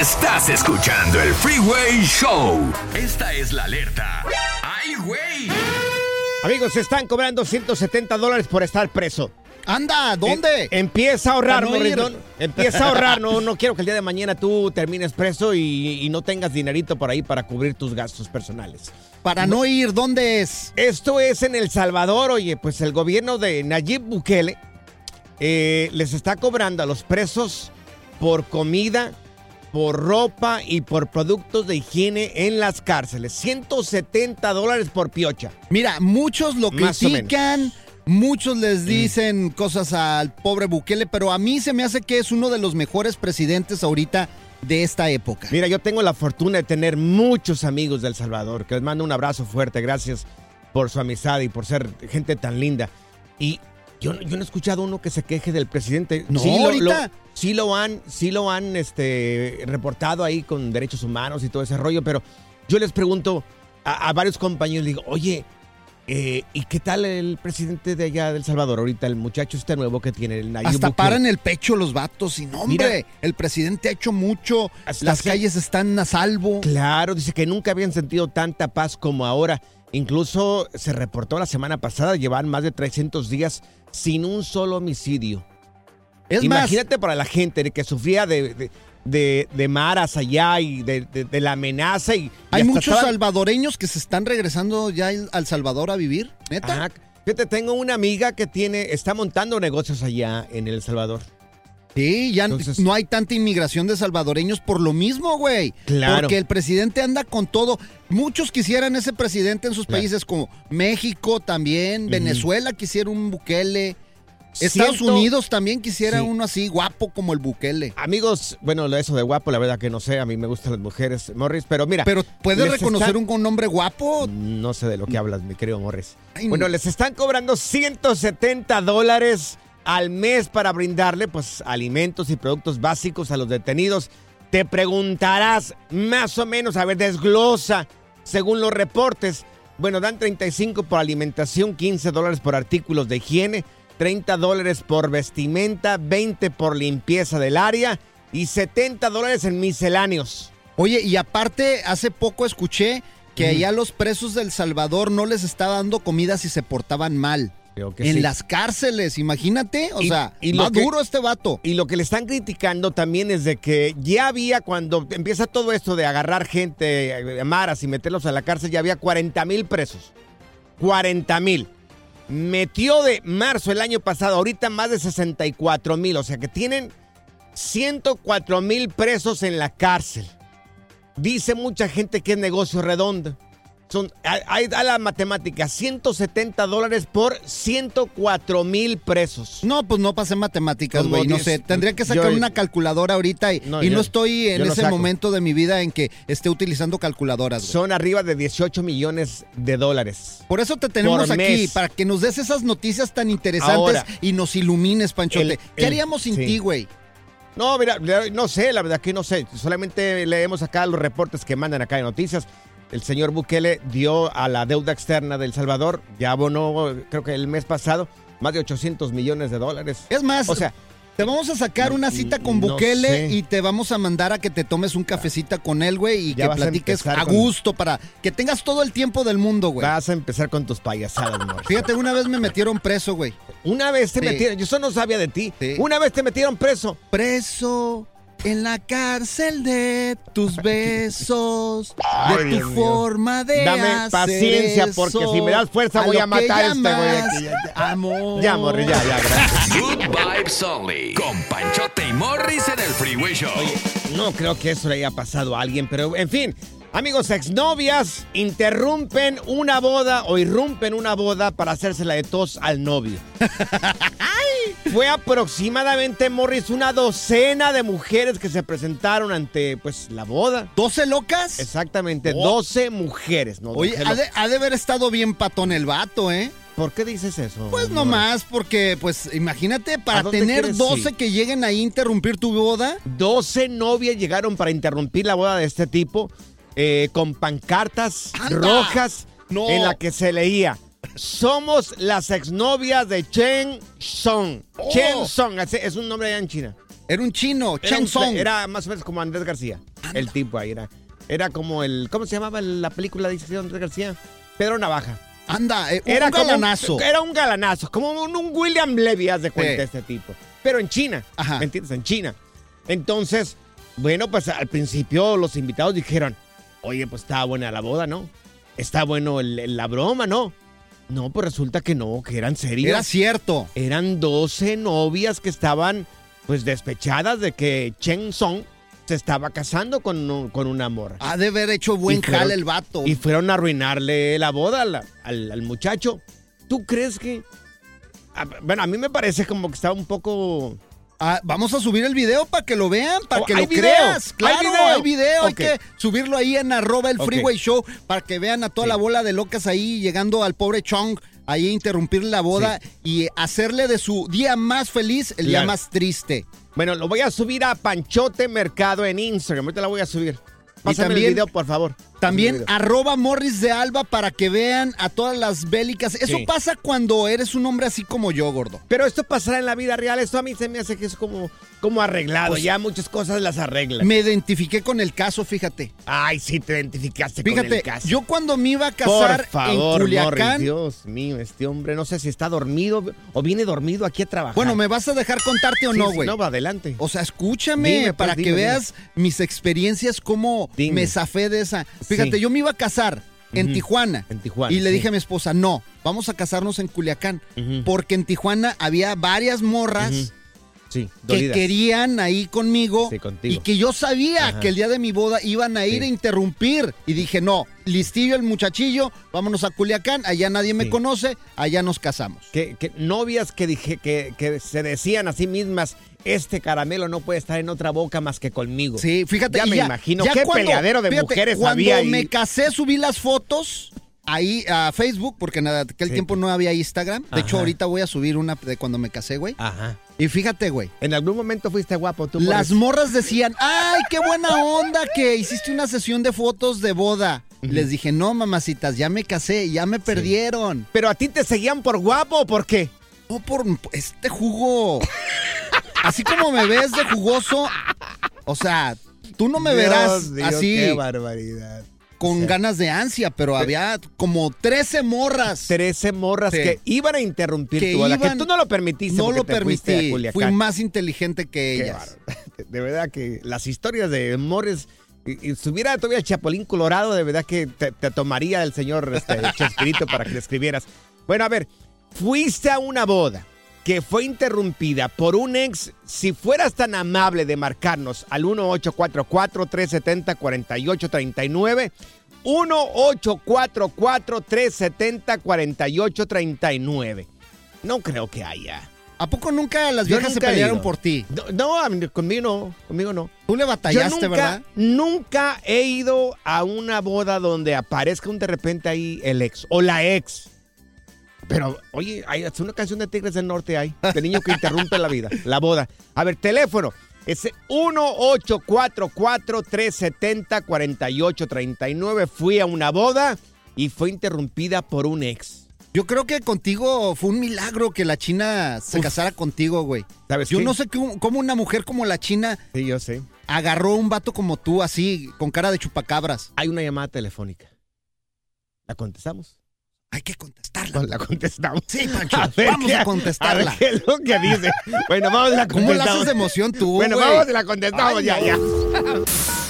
Estás escuchando el Freeway Show. Esta es la alerta. ¡Ay, güey! Amigos, se están cobrando 170 dólares por estar preso. Anda, ¿dónde? Em- empieza a ahorrar, no Empieza a ahorrar. No, no quiero que el día de mañana tú termines preso y, y no tengas dinerito por ahí para cubrir tus gastos personales. Para no ir, ¿dónde es? Esto es en El Salvador, oye, pues el gobierno de Nayib Bukele eh, les está cobrando a los presos por comida, por ropa y por productos de higiene en las cárceles. 170 dólares por piocha. Mira, muchos lo Más critican, muchos les dicen cosas al pobre Bukele, pero a mí se me hace que es uno de los mejores presidentes ahorita de esta época. Mira, yo tengo la fortuna de tener muchos amigos del Salvador, que les mando un abrazo fuerte, gracias por su amistad y por ser gente tan linda. Y yo, yo no he escuchado uno que se queje del presidente. No, lo, ahorita. lo- sí lo han, sí lo han este, reportado ahí con derechos humanos y todo ese rollo, pero yo les pregunto a, a varios compañeros, digo, oye, eh, ¿y qué tal el presidente de allá del Salvador ahorita, el muchacho este nuevo que tiene, el Nayib Hasta Bukele? paran el pecho los vatos y no, hombre, Mira. el presidente ha hecho mucho, las calles están a salvo. Claro, dice que nunca habían sentido tanta paz como ahora. Incluso se reportó la semana pasada, llevan más de 300 días sin un solo homicidio. Es Imagínate para la gente que sufría de, de, de- de maras allá y de, de- la amenaza. Y, y Hay muchos salvadoreños que se están regresando ya al- al Salvador a vivir, neta. Ajá. Fíjate, tengo una amiga que tiene, está montando negocios allá en El Salvador. Sí, ya Entonces- no hay tanta inmigración de salvadoreños por lo mismo, güey. Claro. Porque el presidente anda con todo. Muchos quisieran ese presidente en sus Claro. países como México también. Venezuela quisiera un Bukele. Estados Siento- Unidos también quisiera Sí. uno así, guapo como el Bukele. Amigos, bueno, eso de guapo, la verdad que no sé, a mí me gustan las mujeres, Morris, pero mira. Pero ¿puedes reconocer están- un, un hombre guapo? No sé de lo que hablas, mi querido Morris. Ay, Bueno, no. les están cobrando 170 dólares al mes para brindarle pues alimentos y productos básicos a los detenidos. Te preguntarás más o menos, a ver, desglosa, según los reportes. Bueno, dan 35 por alimentación, 15 dólares por artículos de higiene, 30 dólares por vestimenta, 20 por limpieza del área y 70 dólares en misceláneos. Oye, y aparte, hace poco escuché que allá los presos del Salvador no les estaba dando comida si se portaban mal. Que En sí. las cárceles, imagínate. O Y- sea, y lo más que- duro este vato. Y lo que le están criticando también es de que ya había, cuando empieza todo esto de agarrar gente, eh, maras y meterlos a la cárcel, ya había 40 mil presos. 40 mil. Metió de marzo el año pasado, ahorita más de 64 mil. O sea que tienen 104 mil presos en la cárcel. Dice mucha gente que es negocio redondo. Son, hay da la matemática, 170 dólares por 104 mil presos. No, pues no pasé matemáticas, güey. No sé, tendría que sacar yo- una calculadora ahorita y No, y no, estoy en ese saco. momento de mi vida en que esté utilizando calculadoras. güey. Son arriba de 18 millones de dólares. Por eso te tenemos por aquí, mes. para que nos des esas noticias tan interesantes Ahora, y nos ilumines, Panchote. el- ¿Qué el- haríamos sin sí. ti, güey? No, mira, no sé, la verdad que no sé. Solamente leemos acá los reportes que mandan acá de noticias. El señor Bukele dio a la deuda externa del Salvador, ya abonó, creo que el mes pasado, más de 800 millones de dólares. Es más, O sea, te vamos a sacar una cita con no Bukele sé. y te vamos a mandar a que te tomes un cafecita con él, güey, y Ya que a platiques a con- gusto para que tengas todo el tiempo del mundo, güey. vas a empezar con tus payasadas, Morris. Fíjate, una vez me metieron preso, güey. Una vez te Sí. metieron, yo eso no sabía de ti. Sí. Una vez te metieron preso. Preso en la cárcel de tus besos, Ay, de tu Dios mío. forma de Dame hacer paciencia, porque si me das fuerza voy a matar a este güey aquí, Amor. Ya, Morris, ya, ya, gracias. Good Vibes Only. Con Panchote y Morris en el Freeway Show. No creo que eso le haya pasado a alguien, pero en fin. Amigos, exnovias interrumpen una boda o irrumpen una boda para hacérsela de tos al novio. Fue aproximadamente, Morris, una docena de mujeres que se presentaron ante, pues, la boda. ¿12 locas? Exactamente, Oh. 12 mujeres, ¿no? Oye, 12 ha de, ha de haber estado bien patón el vato, ¿eh? ¿Por qué dices eso? Pues nomás, porque, pues, imagínate, ¿A para tener quieres 12 ir? que lleguen ahí a interrumpir tu boda. 12 novias llegaron para interrumpir la boda de este tipo eh, con pancartas ¡Anda! rojas No. en la que se leía Somos las exnovias de Chen Song. Oh. Chen Song, es un nombre allá en China. Era un chino, Era, Chen un- Song. era más o menos como Andrés García, el tipo ahí era. Era como el, ¿cómo se llamaba la película de Andrés García? Pedro Navaja. Anda, eh, un Era como galanazo. era un galanazo, como un, un William Levy, haz de cuenta, Sí. este tipo. Pero en China, Ajá. ¿me entiendes? En China. Entonces, bueno, pues al principio los invitados dijeron, oye, pues está buena la boda, ¿no? Está bueno el- el- la broma, ¿no? No, pues resulta que no, que eran serios. Era cierto. Eran 12 novias que estaban, pues, despechadas de que Chen Song se estaba casando con, un- con una morra. Ha de haber hecho buen fueron- jale el vato. Y fueron a arruinarle la boda al, al- al muchacho. ¿Tú crees que.? a- bueno, a mí me parece como que estaba un poco. Ah, vamos a subir el video para que lo vean, para Oh, que ¿hay lo video? creas. ¿Hay Claro, video? hay video. Hay que subirlo ahí en arroba el. Freeway Show para que vean a toda Sí. la bola de locas ahí llegando al pobre Chong ahí a interrumpirle la boda y hacerle de su día más feliz el día más triste. Bueno, lo voy a subir a Panchote Mercado en Instagram. Ahorita la voy a subir. Pásame también- el video, por favor. También arroba Morris de Alba para que vean a todas las bélicas. Eso Sí. pasa cuando eres un hombre así como yo, gordo. Pero esto pasará en la vida real. Esto a mí se me hace que es como, como arreglado. Pues- ya muchas cosas las arreglan. Me identifiqué con el caso, fíjate. Ay, sí, te identificaste con Fíjate, el caso. yo cuando me iba a casar Por favor, en Culiacán, Morris, Dios mío, este hombre, no sé si está dormido o viene dormido aquí a trabajar. bueno, ¿me vas a dejar contarte o Sí, no, sí, güey? No, va adelante. O sea, escúchame Dime, pues, para que dime, veas mis experiencias, cómo Dime. me zafé de esa. Fíjate, Sí. yo me iba a casar en. Tijuana. En Tijuana, Y le sí. dije a mi esposa, no, vamos a casarnos en Culiacán. Porque en Tijuana había varias morras. Sí, que dolidas. querían ahí conmigo. Sí, contigo. Y que yo sabía Ajá. que el día de mi boda iban a ir Sí. a interrumpir. Y dije, no, listillo el muchachillo, vámonos a Culiacán, allá nadie me conoce, allá nos casamos. Que, que novias que, dije, que, que se decían a sí mismas, este caramelo no puede estar en otra boca más que conmigo. Sí, fíjate. Ya me imagino qué peleadero de mujeres cuando había ahí. me casé, subí las fotos ahí a Facebook, porque en aquel Sí. tiempo no había Instagram. De hecho, ahorita voy a subir una de cuando me casé, güey. Ajá. Y fíjate, güey. En algún momento fuiste guapo tú. Las morras decían, ay, qué buena onda que hiciste una sesión de fotos de boda. Les dije, no, mamacitas, ya me casé, ya me perdieron. Pero a ti te seguían por guapo o por qué? O por este jugo. Así como me ves de jugoso, o sea, tú no me verás Dios así Qué barbaridad. con O sea, ganas de ansia, pero había como 13 morras. 13 morras Sí. que iban a interrumpir Que tu boda, que tú no lo permitiste no lo te permití. Fui más inteligente que ellas. De verdad que las historias de Morris, y, y si hubiera todavía el Chapulín Colorado, de verdad que te, te tomaría el señor este, Chespirito para que le escribieras. Bueno, a ver, fuiste a una boda que fue interrumpida por un ex. Si fueras tan amable de marcarnos al 1844-370-4839, 1844-370-4839. No creo que haya. ¿A poco nunca las Yo viejas se nunca he pelearon por ti? No, no, conmigo no, conmigo no. Tú le Yo batallaste, nunca, ¿verdad? nunca he ido a una boda donde aparezca un de repente ahí el ex o la ex. Pero, oye, hay hasta una canción de Tigres del Norte hay, de niño que interrumpe la vida, la boda. A ver, teléfono Es 1844-370-4839. Fui a una boda y fue interrumpida por un ex. Yo creo que contigo fue un milagro que la China se Uf. casara contigo, güey. ¿Sabes Yo qué? no sé cómo, cómo una mujer como la China Sí, yo sé. agarró un vato como tú así, con cara de chupacabras. Hay una llamada telefónica. ¿La contestamos? Hay que contestarla. No, la contestamos. Sí, Pancho, A vamos qué- a contestarla. A ver qué es lo que dice. Bueno, vamos a la ¿Cómo la contestamos. haces de emoción tú, Bueno, güey? vamos a la contestamos Ay, ya, no. ya.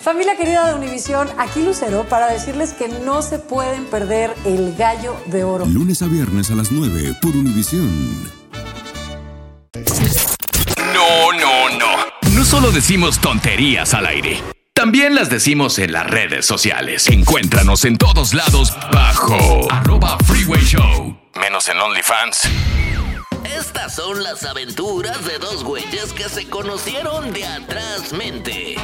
Familia querida de Univisión, aquí Lucero para decirles que no se pueden perder el gallo de oro. Lunes a viernes a las 9 por Univisión. No, no, no. No solo decimos tonterías al aire. También las decimos en las redes sociales. Encuéntranos en todos lados bajo arroba freeway show. Menos en OnlyFans. Estas son las aventuras de dos güeyes que se conocieron de atrás mente.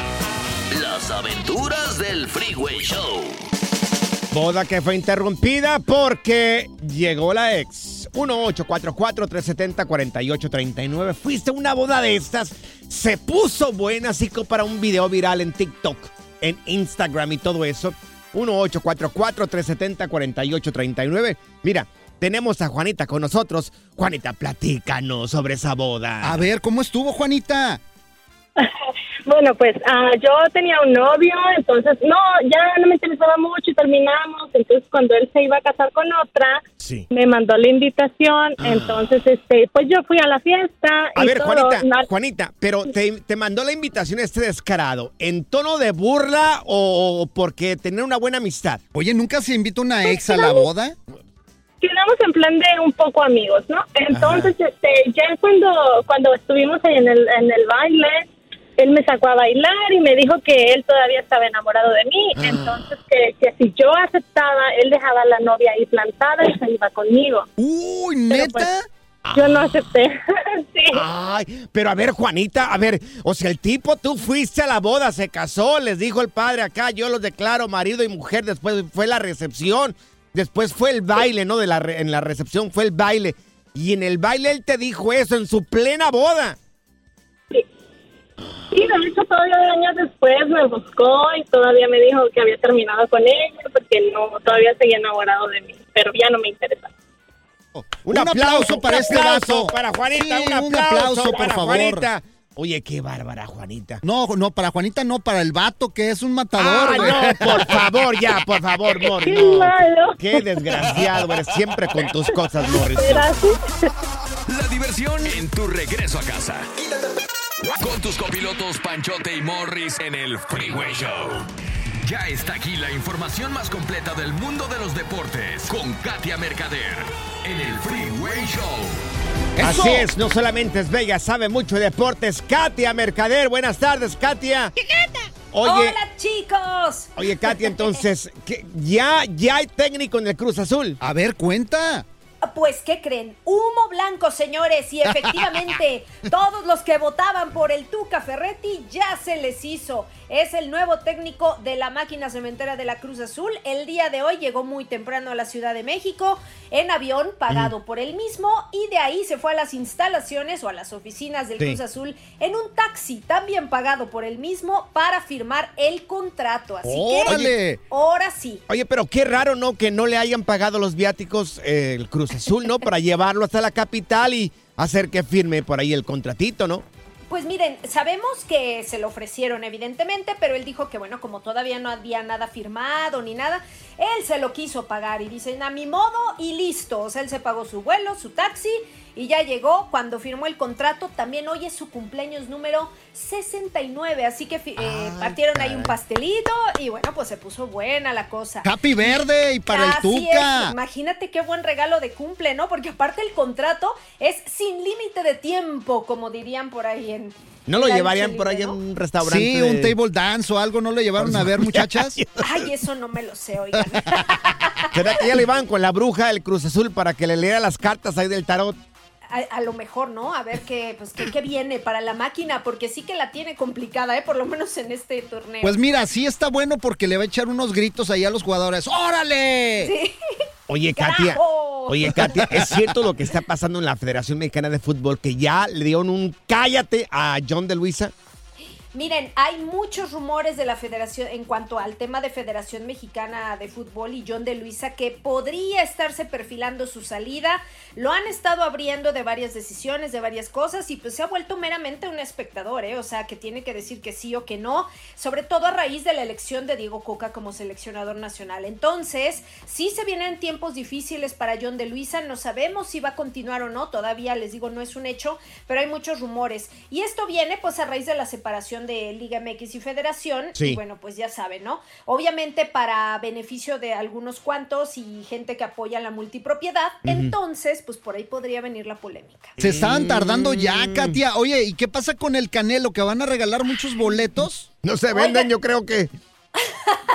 Las aventuras del Freeway Show. Boda que fue interrumpida porque llegó la ex. 1844-370-4839. Fuiste a una boda de estas. Se puso buena, así como para un video viral en TikTok, en Instagram y todo eso. 1844-370-4839. Mira, tenemos a Juanita con nosotros. Juanita, platícanos sobre esa boda. A ver, ¿cómo estuvo, Juanita? Bueno, pues ah, yo tenía un novio, entonces no, ya no me interesaba mucho y terminamos. Entonces, cuando él se iba a casar con otra, Sí. me mandó la invitación. Entonces, este, pues yo fui a la fiesta. A y ver, todo. Juanita, Juanita, pero te, te mandó la invitación este descarado, ¿en tono de burla o porque tener una buena amistad? Oye, ¿nunca se invita una ex a la boda? quedamos en plan de un poco amigos, ¿no? Entonces, este, ya cuando cuando estuvimos ahí en el en el baile, él me sacó a bailar y me dijo que él todavía estaba enamorado de mí, entonces que, que si yo aceptaba, él dejaba a la novia ahí plantada y se iba conmigo. Uy, ¿neta? pues, Yo no acepté. sí. Ay, pero a ver, Juanita, a ver, o sea, el tipo, tú fuiste a la boda, se casó, les dijo el padre acá, yo los declaro marido y mujer, después fue la recepción, después fue el baile, ¿no? De la re- en la recepción fue el baile. Y en el baile él te dijo eso, en su plena boda. Sí, de hecho todavía años después me buscó y todavía me dijo que había terminado con ella porque no todavía seguía enamorado de mí, pero ya no me interesa. Un, aplauso, para este aplauso. para Juanita, Sí, un aplauso, un aplauso, por para favor. Juanita. Oye, qué bárbara, Juanita. No, no, para Juanita no, para el vato que es un matador, Ah, no, por favor, ya, por favor, Morris. Qué no. malo. Qué desgraciado, eres siempre con tus cosas, Morris. Así. La diversión en tu regreso a casa. Con tus copilotos Panchote y Morris en el Freeway Show. Ya está aquí la información más completa del mundo de los deportes con Katia Mercader en el Freeway Show. ¡Eso! Así es, no solamente es bella, sabe mucho de deportes. Katia Mercader, buenas tardes, Katia. Oye, Hola chicos. oye, Katia, entonces, ¿qué- ya, ya hay técnico en el Cruz Azul. A ver, cuenta. Pues, ¿qué creen? Humo blanco, señores. Y efectivamente, todos los que votaban por el Tuca Ferretti ya se les hizo. Es el nuevo técnico de la máquina cementera de la Cruz Azul. El día de hoy llegó muy temprano a la Ciudad de México en avión pagado por él mismo y de ahí se fue a las instalaciones o a las oficinas del Sí. Cruz Azul en un taxi también pagado por él mismo para firmar el contrato. Así que ¡Órale! ahora sí. Oye, pero qué raro, ¿no? Que no le hayan pagado los viáticos eh, el Cruz Azul, ¿no? Para llevarlo hasta la capital y hacer que firme por ahí el contratito, ¿no? Pues miren, sabemos que se lo ofrecieron evidentemente, pero él dijo que bueno, como todavía no había nada firmado ni nada, él se lo quiso pagar y dicen a mi modo y listo. O sea, él se pagó su vuelo, su taxi y ya llegó. Cuando firmó el contrato, también hoy es su cumpleaños número 69, así que eh, Ay, partieron ahí un pastelito y bueno, pues se puso buena la cosa. Happy Verde y para el Así Tuca. es, imagínate qué buen regalo de cumple, ¿no? Porque aparte el contrato es sin límite de tiempo, como dirían por ahí en, ¿No lo llevarían por ahí ¿no? un restaurante? Sí, de- un table dance o algo, ¿no lo llevaron a ver, muchachas? Ay, eso no me lo sé, oigan. ¿Será que ya le iban con la bruja del Cruz Azul para que le lea las cartas ahí del tarot? A, a lo mejor, ¿no? A ver qué, pues, qué, qué viene para la máquina, porque sí que la tiene complicada, ¿eh? Por lo menos en este torneo. Pues mira, sí está bueno porque le va a echar unos gritos ahí a los jugadores. ¡Órale! Sí. Oye, Katia. Oye, Katia, ¿es cierto lo que está pasando en la Federación Mexicana de Fútbol? Que ya le dieron un cállate a John de Luisa. Miren, hay muchos rumores de la federación en cuanto al tema de Federación Mexicana de Fútbol y John de Luisa que podría estarse perfilando su salida. Lo han estado abriendo de varias decisiones, de varias cosas y pues se ha vuelto meramente un espectador, ¿eh? O sea, que tiene que decir que sí o que no, sobre todo a raíz de la elección de Diego Coca como seleccionador nacional. Entonces, sí se vienen tiempos difíciles para John de Luisa, no sabemos si va a continuar o no, todavía les digo, no es un hecho, pero hay muchos rumores. Y esto viene pues a raíz de la separación de Liga MX y Federación. Sí. Y bueno, pues ya saben, ¿no? Obviamente para beneficio de algunos cuantos y gente que apoya la multipropiedad. Entonces, pues por ahí podría venir la polémica. Se estaban tardando ya, Mm. Katia. Oye, ¿y qué pasa con el Canelo? ¿Que van a regalar muchos boletos? No se venden, Oiga. yo creo que.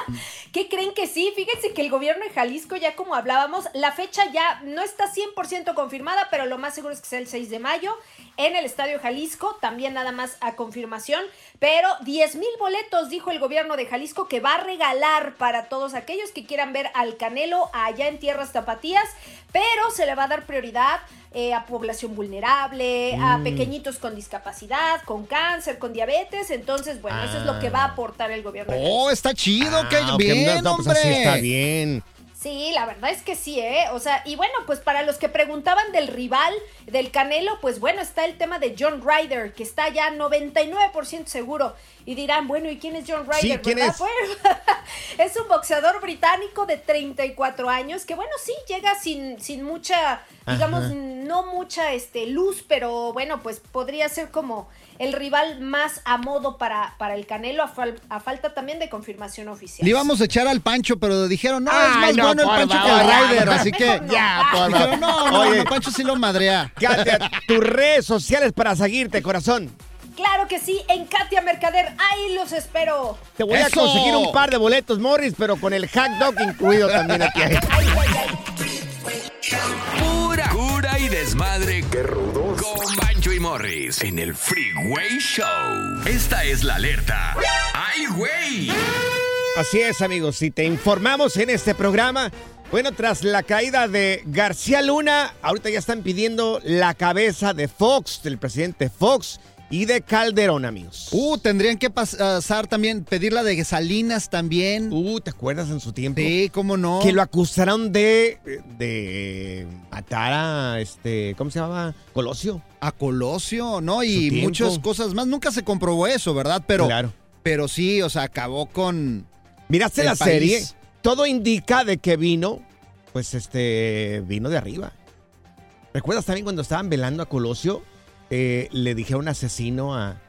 ¿Qué creen que sí? Fíjense que el gobierno de Jalisco, ya como hablábamos, la fecha ya no está 100% confirmada, pero lo más seguro es que sea el 6 de mayo en el Estadio Jalisco, también nada más a confirmación, pero 10 mil boletos, dijo el gobierno de Jalisco, que va a regalar para todos aquellos que quieran ver al Canelo allá en Tierras Tapatías, pero se le va a dar prioridad eh, a población vulnerable, a pequeñitos con discapacidad, con cáncer, con diabetes, entonces, bueno, eso es lo que va a aportar el gobierno. Oh, está chido, que Ah, ok, bien, no, pues hombre. así está bien. Sí, la verdad es que sí, ¿eh? O sea, y bueno, pues para los que preguntaban del rival, del Canelo, pues bueno, está el tema de John Ryder, que está ya 99% seguro. Y dirán, bueno, ¿y quién es John Ryder? Sí, ¿quién verdad? es? Bueno, es un boxeador británico de 34 años, que bueno, sí, llega sin, sin mucha, digamos, Ajá. No mucha este, luz, pero bueno, pues podría ser como el rival más a modo para, para el Canelo, a, fal- a falta también de confirmación oficial. Le íbamos a echar al Pancho, pero dijeron, no, es más no, bueno el Pancho que el Ryder, así que... no. Ya, por Dijeron, no, no, Oye. no, Pancho sí lo madrea. Katia, tus redes sociales para seguirte, corazón. Claro que sí, en Katia Mercader, ahí los espero. Te voy a conseguir un par de boletos, Morris, pero con el hack dog incluido también aquí. Ay, ay, ay. Y desmadre. ¡Qué rudos! Con Bancho y Morris en el Freeway Show. Esta es la alerta. ¡Ay, güey! Así es, amigos. Si te informamos en este programa, bueno, tras la caída de García Luna, ahorita ya están pidiendo la cabeza de Fox, del presidente Fox y de Calderón, amigos. Uh, tendrían que pasar también, pedir la de Salinas también. Uh, ¿te acuerdas en su tiempo? Sí, cómo no. Que lo acusaron de, de matar a, este, ¿cómo se llama? Colosio. A Colosio, ¿no? Y muchas cosas más. Nunca se comprobó eso, ¿verdad? Pero, Claro. pero sí, o sea, acabó con... ¿Miraste la país. serie? Todo indica de que vino, pues este, vino de arriba. ¿Recuerdas también cuando estaban velando a Colosio? Eh, le dijeron asesino a,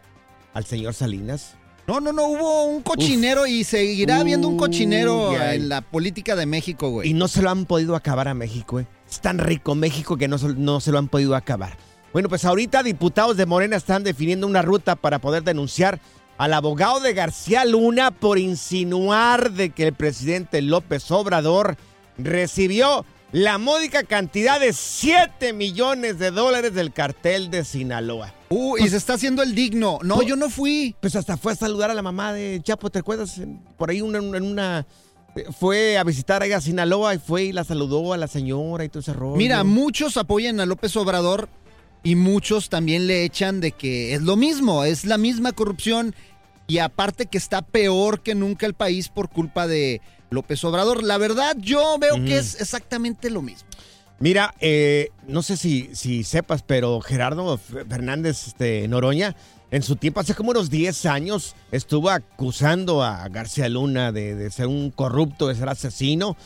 al señor Salinas. No, no, no, hubo un cochinero y seguirá habiendo un cochinero en la política de México, güey. Y no se lo han podido acabar a México, ¿eh? Es tan rico México que no, no se lo han podido acabar. Bueno, pues ahorita diputados de Morena están definiendo una ruta para poder denunciar al abogado de García Luna por insinuar de que el presidente López Obrador recibió la módica cantidad de 7 millones de dólares del cartel de Sinaloa. Uh, y se está haciendo el digno. No, Pues- yo no fui. Pues hasta fue a saludar a la mamá de Chapo, ¿te acuerdas? Por ahí una- en una... Fue a visitar ahí a Sinaloa y fue y la saludó a la señora y todo ese rollo. Mira, muchos apoyan a López Obrador y muchos también le echan de que es lo mismo, es la misma corrupción y aparte que está peor que nunca el país por culpa de López Obrador. La verdad, yo veo que es exactamente lo mismo. Mira, eh, no sé si, si sepas, pero Gerardo Fernández este, Noroña, en su tiempo, hace como unos 10 años, estuvo acusando a García Luna de, de ser un corrupto, de ser asesino.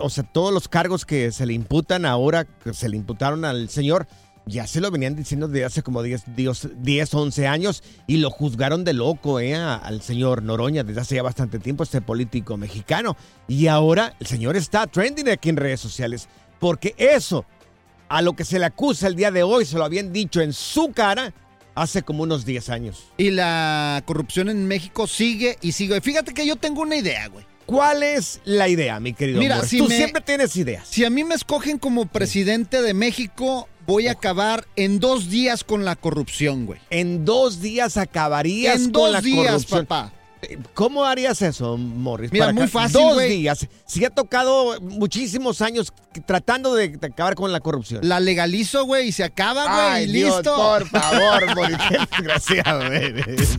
O sea, todos los cargos que se le imputan ahora, que se le imputaron al señor, ya se lo venían diciendo desde hace como 10, 10, 10, 11 años y lo juzgaron de loco eh, al señor Noroña desde hace ya bastante tiempo, este político mexicano. Y ahora el señor está trending aquí en redes sociales porque eso, a lo que se le acusa el día de hoy, se lo habían dicho en su cara Hace como unos 10 años. Y la corrupción en México sigue y sigue. Fíjate que yo tengo una idea, güey. ¿Cuál es la idea, mi querido Mira, si Tú me- siempre tienes ideas. Si a mí me escogen como presidente de México, voy a acabar en dos días con la corrupción, güey. En dos días acabarías En con la días, corrupción. papá. ¿Cómo harías eso, Morris? Mira, muy fácil, Dos días. Si ha tocado muchísimos años tratando de de acabar con la corrupción. La legalizo, güey, y se acaba, güey, y Dios, listo. por favor, Morris. Qué desgraciado eres.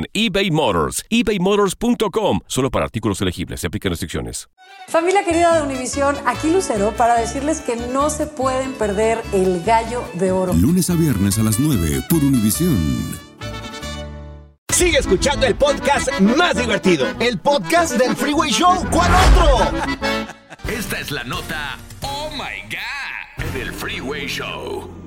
eBay Motors. ebaymotors.com. Solo para artículos elegibles. Se aplican restricciones. Familia querida de Univisión, aquí Lucero para decirles que no se pueden perder el gallo de oro. Lunes a viernes a las 9 por Univisión. Sigue escuchando el podcast más divertido. El podcast del Freeway Show. ¿Cuál otro? Esta es la nota Oh My God del Freeway Show.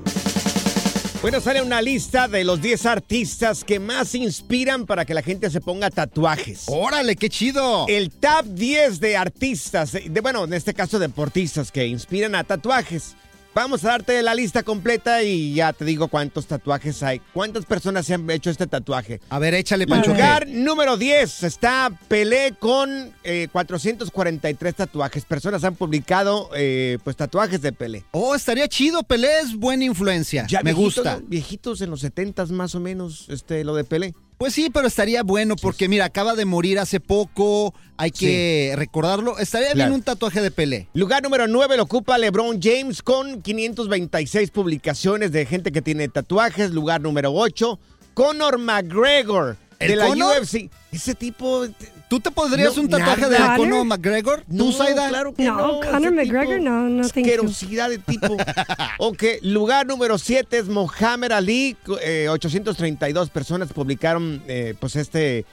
Bueno, sale una lista de los 10 artistas que más inspiran para que la gente se ponga tatuajes. Órale, qué chido. El top 10 de artistas, de, bueno, en este caso deportistas que inspiran a tatuajes. Vamos a darte la lista completa y ya te digo cuántos tatuajes hay. ¿Cuántas personas se han hecho este tatuaje? A ver, échale, Pancho. lugar número 10 está Pelé con eh, 443 tatuajes. Personas han publicado eh, pues tatuajes de Pelé. Oh, estaría chido, Pelé es buena influencia. Ya Me viejitos, gusta. Viejitos en los 70 más o menos, este, lo de Pelé. Pues sí, pero estaría bueno porque mira, acaba de morir hace poco, hay que recordarlo. Estaría bien un tatuaje de Pelé. Lugar número 9 lo ocupa LeBron James con 526 publicaciones de gente que tiene tatuajes. Lugar número 8, Conor McGregor ¿El de la Conor? UFC. Ese tipo... ¿Tú te podrías No, un tatuaje nada. de ¿Conor? McGregor? ¿Tú, No, claro que no. No, Conor McGregor, tipo- no, no. Asquerosidad de tipo. ok, lugar número 7 es Mohamed Ali. eh, 832 personas publicaron eh, pues este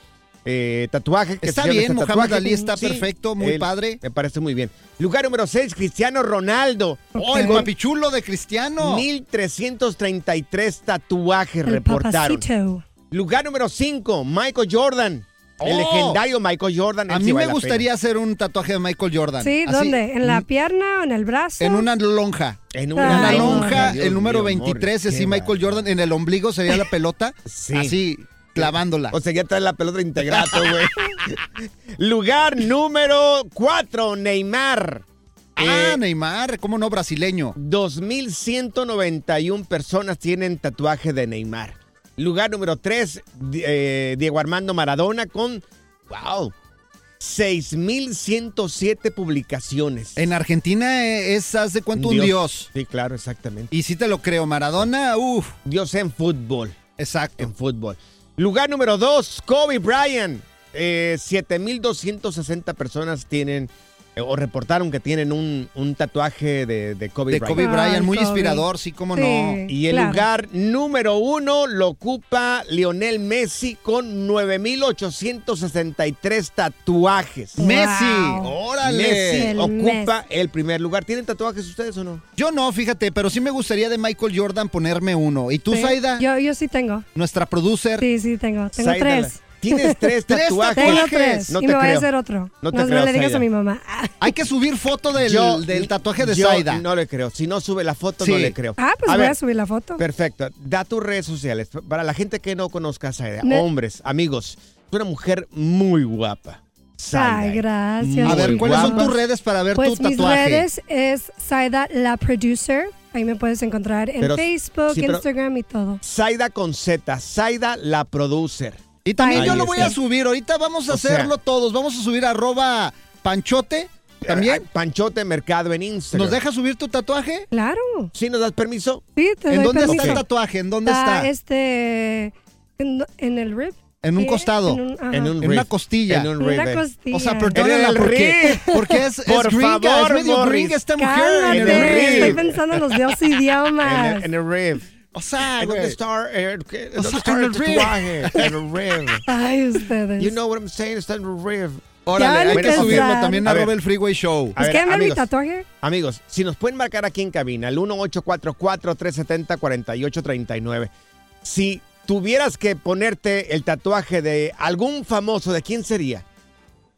eh, tatuaje. que Está bien, este Mohamed. Ali está perfecto, muy padre. Me parece muy bien. Lugar número 6, Cristiano Ronaldo. Oh, el papichulo de Cristiano. 1333 tatuajes El reportaron. papacito. Lugar número 5, Michael Jordan. El Oh. legendario Michael Jordan. A mí sí me gustaría hacer un tatuaje de Michael Jordan. Sí, Así, ¿dónde? ¿En la pierna o en el brazo? En una lonja. En una lonja, Dios el número mío, 23, Morris, así Michael. Jordan. En el ombligo sería la pelota. Sí. Así, clavándola. O sea, ya trae la pelota integrato, güey. Lugar número 4, Neymar. ah, Eh, Neymar, ¿cómo no? Brasileño. 2.191 personas tienen tatuaje de Neymar. Lugar número 3, Diego Armando Maradona con, wow, 6.107 publicaciones. En Argentina eh, es, haz de cuenta, un dios. Sí, claro, exactamente. Y sí te lo creo, Maradona, uff, Dios en fútbol. exacto. En fútbol. Lugar número 2, Kobe Bryant. Eh, 7.260 personas tienen eh, o reportaron que tienen un, un tatuaje de, de Kobe De Bryant. Kobe Bryant, Ay, muy Kobe. inspirador, sí, cómo Sí. no. Y el Claro. lugar número uno lo ocupa Lionel Messi con 9.863 tatuajes. Wow. Messi, órale. Messi El ocupa el primer lugar. ¿Tienen tatuajes ustedes o no? Yo no, fíjate, pero sí me gustaría de Michael Jordan ponerme uno. ¿Y tú, Sí. Zaida? Yo, yo sí tengo. Nuestra producer. Sí, sí, tengo. Tengo Zaida, tres. Tienes tres tatuajes. Tengo tres. No y me voy a hacer otro. No te no, creo, le digas a mi mamá. Hay que subir foto del, Yo- del tatuaje de yo Zaida. No le creo. Si no sube la foto, Sí. no le creo. Ah, pues A voy ver, a subir la foto. Perfecto. Da tus redes sociales. Para la gente que no conozca a Zaida, Me- hombres, amigos, es una mujer muy guapa. Zaida. Ay, gracias. A ver, ¿cuáles son tus redes para ver Pues tu mis tatuaje? redes es Saida la producer. Ahí me puedes encontrar en Pero- Facebook, sí, Instagram y todo. Zaida con Z. Zaida la producer. Y también Ahí yo lo voy a subir. Ahorita vamos a O sea- hacerlo todos. Vamos a subir arroba panchote. También. Panchote Mercado en Instagram. ¿Nos dejas subir tu tatuaje? Claro. ¿Sí nos das permiso? Sí, te ¿En doy dónde permiso. está el tatuaje? ¿En dónde está? este en, en el rib. En un costado. En, un. En un En una costilla. En un En una eh. costilla. O sea, En perdónala el porque, rib. porque es, es Por gringa, favor, es medio Morris. gringa esta mujer. Cálmate, En el rib. estoy pensando en los dos En idiomas. el, en el rib. O sea, ¿En dónde está, eh, qué- O ¿dónde sea, está en el tatuaje? En el rib. Ay, ustedes. You know what I'm saying? Está en el rib. Órale, hay que subirlo también A a ver. el Freeway Show. ¿Es que ver mi amigos. tatuaje? Amigos, si nos pueden marcar aquí en cabina, el 1844-370-4839. Si tuvieras que ponerte el tatuaje de algún famoso, ¿de quién sería?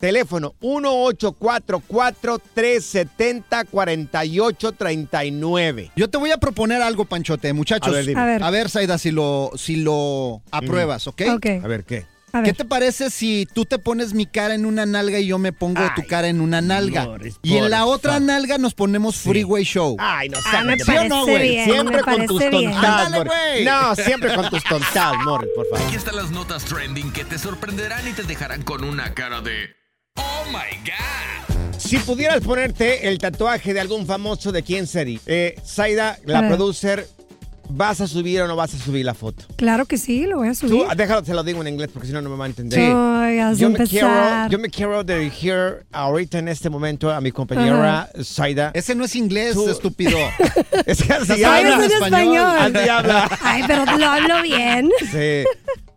Teléfono 1844-370-4839. Yo te voy a proponer algo, Panchote, muchachos. A ver, dime. A ver. A ver, Saida, si lo, si lo apruebas, ¿ok? Ok. A ver, ¿qué? A ¿Qué te parece si tú te pones mi cara en una nalga y yo me pongo tu cara en una nalga? Y en la otra nalga nos ponemos Freeway Show. Ay, no Ah, me sácate. parece no, güey? Siempre con tus tontadas. No, siempre con tus tontadas, Morris, por favor. Aquí están las notas trending que te sorprenderán y te dejarán con una cara de Oh my God. Si pudieras ponerte el tatuaje de algún famoso, ¿de quién sería? Eh, Zaida, la producer, ¿vas a subir o no vas a subir la foto? Claro que sí, lo voy a Tú, subir. déjalo, se lo digo en inglés porque si no, no me va a entender. Ay, has de Yo me, quiero, yo me quiero dirigir ahorita en este momento a mi compañera Zaida. Ese no es inglés, Tú- estúpido. Es que así Ay, habla. es en español. español. Así habla. Ay, pero lo hablo bien. Sí.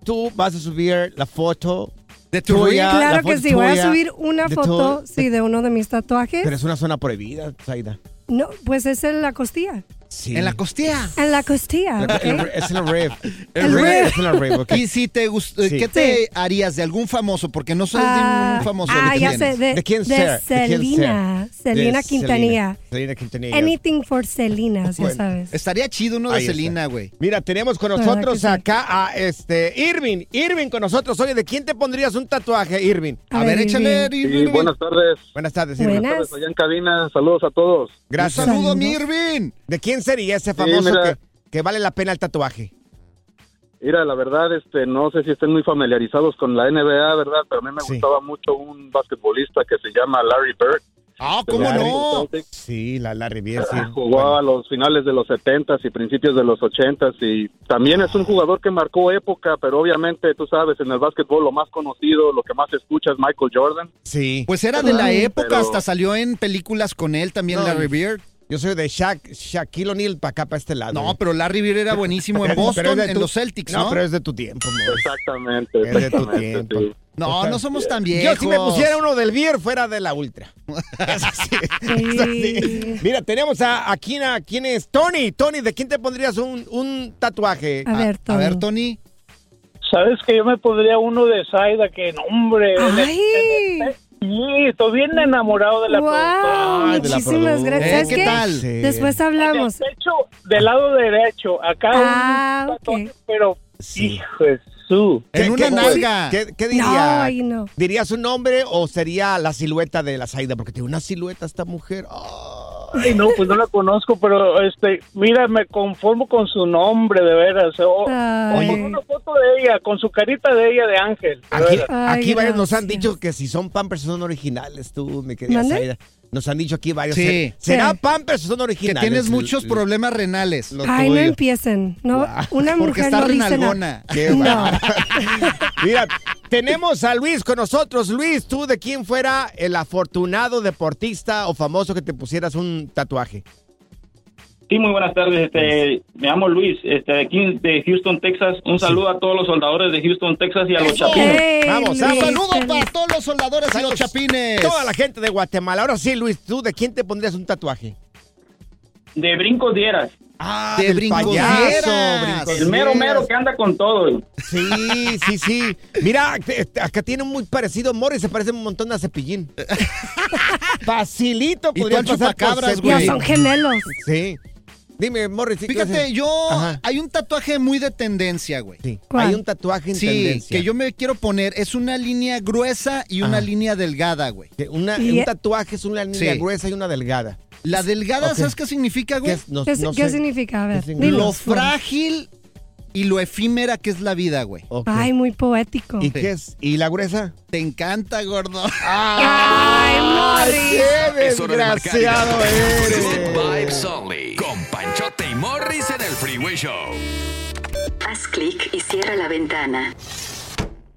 Tú vas a subir la foto De tu tuya. la Claro que sí, voy a subir una foto, tu- sí, de uno de mis tatuajes. Pero es una zona prohibida, Zaida. No, pues es en la costilla. Sí. En la costilla. En la costilla, El- ¿ok? el- Es en el rib. El rib. rib. Es en el rib, ok. Y si te gust- eh, Sí. ¿qué te Sí. harías de algún famoso? Porque no soy de Ah, ningún famoso. ah, ¿de ya quién? sé, de, ¿De quién de ser? ¿De Selena. Selena De Quintanilla. Selena Quintanilla. Anything for Selena, ya Bueno, sabes. Estaría chido uno de Ahí. Selena, güey. Mira, tenemos con ¿Verdad nosotros acá a este Irving. Irving con nosotros. Oye, ¿de quién te pondrías un tatuaje, Irving? A, ver, échale. Irving. Irving. Sí, buenas tardes. Buenas tardes, Irving. Buenas. Tardes allá en cabina. Saludos a todos. Gracias. Un saludo, mi. Irving. ¿De quién sería ese famoso mira. que, que vale la pena el tatuaje? Mira, la verdad, este, no sé si estén muy familiarizados con la NBA, ¿verdad? Pero a mí me Sí. gustaba mucho un basquetbolista que se llama Larry Bird. Ah, ¿cómo Larry. no? Sí, la Larry Bird, sí. Jugó Bueno, a los finales de los 70s y principios de los 80s y también es un jugador que marcó época, pero obviamente tú sabes, en el básquetbol lo más conocido, lo que más se escucha es Michael Jordan. sí. Pues era de la época, Pero- hasta salió en películas con él también, No, Larry y- Bird. Yo soy de Shaq, Shaquille O'Neal para acá, para este lado. No, pero Larry Bird era buenísimo en Boston, en tu- los Celtics, ¿no? No, pero es de tu tiempo, amor. Exactamente, Es de tu tiempo. sí. No, no somos tan Yo viejos. si me pusiera uno del Beer fuera de la Ultra. Mira, tenemos a, a quién, a quién es Tony. Tony, ¿de quién te pondrías un, un tatuaje? A ver, A Tony. ver, Tony. Sabes que yo me pondría uno de Zaida, que no, hombre. en el- Ay. en el- sí, estoy bien enamorado de la Wow, productora. Ay, de la muchísimas produ- gracias. Eh, ¿Sabes ¿qué qué? tal? Sí. Después hablamos. Del pecho, del lado derecho, acá Ah, un ok. tatuaje, pero Sí. hijo de su. En una nalga. ¿Qué, qué diría? No, ahí no. ¿Diría su nombre o sería la silueta de la Zaida? Porque tiene una silueta esta mujer. Ay, no, pues no la conozco, pero este, mira, me conformo con su nombre, de veras. O, con una foto de ella, con su carita de ella de ángel. de Aquí, veras. Ay, aquí varios nos han dicho que si son Pampers son originales, tú, mi querida. Zaida. Nos han dicho aquí varios. Sí. ¿Será Sí. Pampers o son Que originales? tienes muchos L- problemas renales. lo Ay, no empiecen. No, una Porque mujer está no renalgona. Qué No. bárbaro. Mira, tenemos a Luis con nosotros. Luis, ¿tú de quién fuera el afortunado deportista o famoso que te pusieras un tatuaje? Sí, muy buenas tardes. Este, me llamo Luis, este, de aquí de Houston, Texas. Un saludo a todos los soldadores de Houston, Texas y a los Eso. chapines. Ey, Vamos, Luis, feliz. para todos los soldadores y los chapines. Toda la gente de Guatemala. Ahora sí, Luis, ¿tú de quién te pondrías un tatuaje? De brincos dieras. Ah, De del brincosieras. payaso, brincosieras. El mero mero que anda con todo. Sí, sí, sí. Mira, te- te- acá tiene un muy parecido Morris, se parece un montón a Cepillín. Facilito Y tú podría al pasar por chupacabras, Cepillín. Ya güey. son gemelos. Sí. Dime, Morris. ¿sí? ¿qué Fíjate, yo Ajá. hay un tatuaje muy de tendencia, güey. Sí. ¿Cuál? Hay un tatuaje en Sí, tendencia. que yo me quiero poner es una línea gruesa y una Ajá. línea delgada, güey. Que una- Y- un tatuaje es una línea Sí. gruesa y una delgada. La delgada. ¿sabes qué significa, ¿Qué, güey? es? No- ¿Qué, no qué significa? A ver, ¿Qué significa? Lo frágil y lo efímera que es la vida, güey. Ay, muy poético. ¿Y qué es? ¿Y la gruesa? Te encanta, gordo. Ay, Morris. ¡Qué desgraciado eres! Only. Con Panchote y Morris en el Freeway Show. Haz clic y cierra la ventana.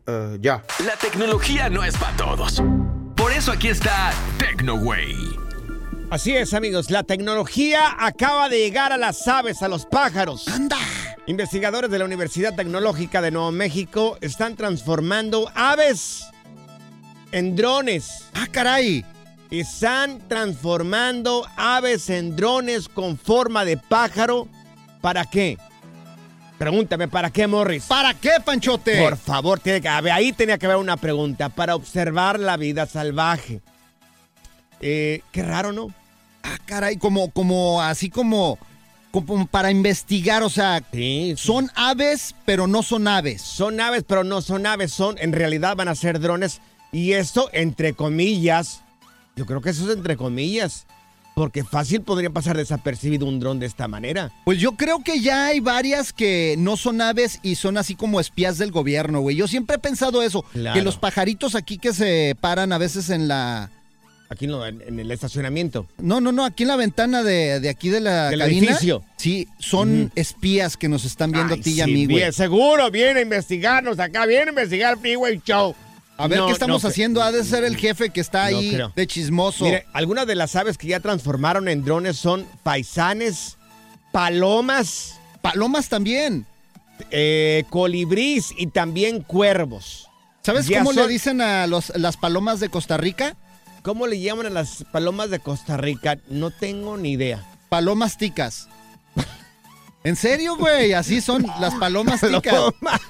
Eh, ya. La tecnología no es para todos. Por eso aquí está TecnoWay. Así es, amigos. La tecnología acaba de llegar a las aves, a los pájaros. ¡Anda! Investigadores de la Universidad Tecnológica de Nuevo México están transformando aves en drones. ¡Ah, caray! Están transformando aves en drones con forma de pájaro. ¿Para qué? Pregúntame, ¿para qué, Morris? ¿Para qué, Panchote? Por favor, tiene que, a ver, ahí tenía que haber una pregunta. Para observar la vida salvaje. Eh, qué raro, ¿no? Ah, caray, como, como, así como, como para investigar, o sea, Sí, son aves, pero no son aves. Son aves, pero no son aves, son, en realidad van a ser drones. Y esto, entre comillas, yo creo que eso es entre comillas, porque fácil podría pasar desapercibido un dron de esta manera. Pues yo creo que ya hay varias que no son aves y son así como espías del gobierno, güey. Yo siempre he pensado eso, Claro. que los pajaritos aquí que se paran a veces en la... Aquí en, lo- en- en el estacionamiento. No, no, no, aquí en la ventana de, de aquí de la Del cabina. edificio. Sí, son espías que nos están viendo Ay, a ti y a mí, güey. seguro, viene a investigarnos acá, viene a investigar Freeway Show. A ver No, qué estamos no, haciendo. Ha de ser el jefe que está ahí de chismoso. Mire, algunas de las aves que ya transformaron en drones son paisanes, palomas, Palomas también. eh, colibrís y también cuervos. ¿Sabes Ya cómo le dicen a los, las palomas de Costa Rica? ¿Cómo le llaman a las palomas de Costa Rica? No tengo ni idea. Palomas ticas. ¿En serio, güey? Así son las palomas ticas. Palomas,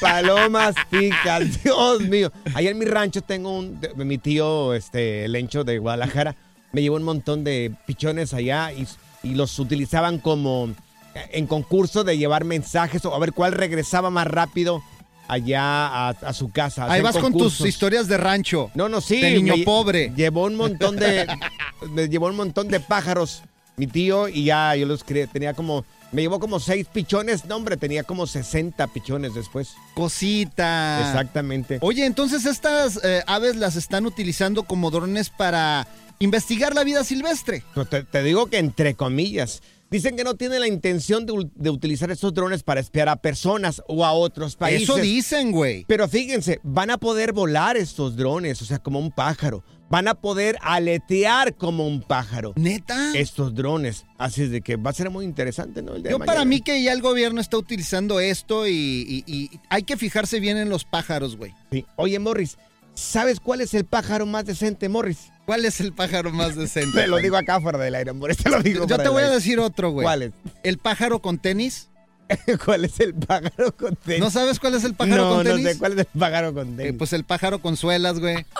palomas ticas, Dios mío. Allá en mi rancho tengo un, de- mi tío, este, Lencho de Guadalajara, me llevó un montón de pichones allá y, y los utilizaban como eh, en concurso de llevar mensajes o a ver cuál regresaba más rápido allá a, a su casa. Ahí vas con tus historias de rancho. No, no, sí. De niño pobre. Llevó un montón de. me llevó un montón de pájaros, mi tío, y ya yo los crié. Tenía como. Me llevó como seis pichones. No, hombre, tenía como 60 pichones después. Cosita. Exactamente. Oye, entonces estas eh, aves las están utilizando como drones para investigar la vida silvestre. Te, te digo que entre comillas. Dicen que no tienen la intención de, utilizar estos drones para espiar a personas o a otros países. Eso dicen, güey. Pero fíjense, van a poder volar estos drones, o sea, como un pájaro. Van a poder aletear como un pájaro. ¿Neta? Estos drones. Así es de que va a ser muy interesante, ¿no? El día de Yo para mí que ya el gobierno está utilizando esto y, y- y hay que fijarse bien en los pájaros, güey. Sí. Oye, Morris, ¿sabes cuál es el pájaro más decente, Morris? ¿Cuál es el pájaro más decente? Te lo digo acá fuera del aire, Morris. Te lo digo Yo te voy a decir otro, güey. ¿Cuál es? ¿El pájaro con tenis? ¿Cuál es el pájaro con tenis? ¿No sabes cuál es el pájaro no, con tenis? No sé cuál es el pájaro con tenis. Eh, pues el pájaro con suelas, güey.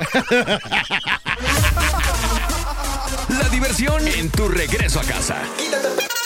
La diversión en tu regreso a casa.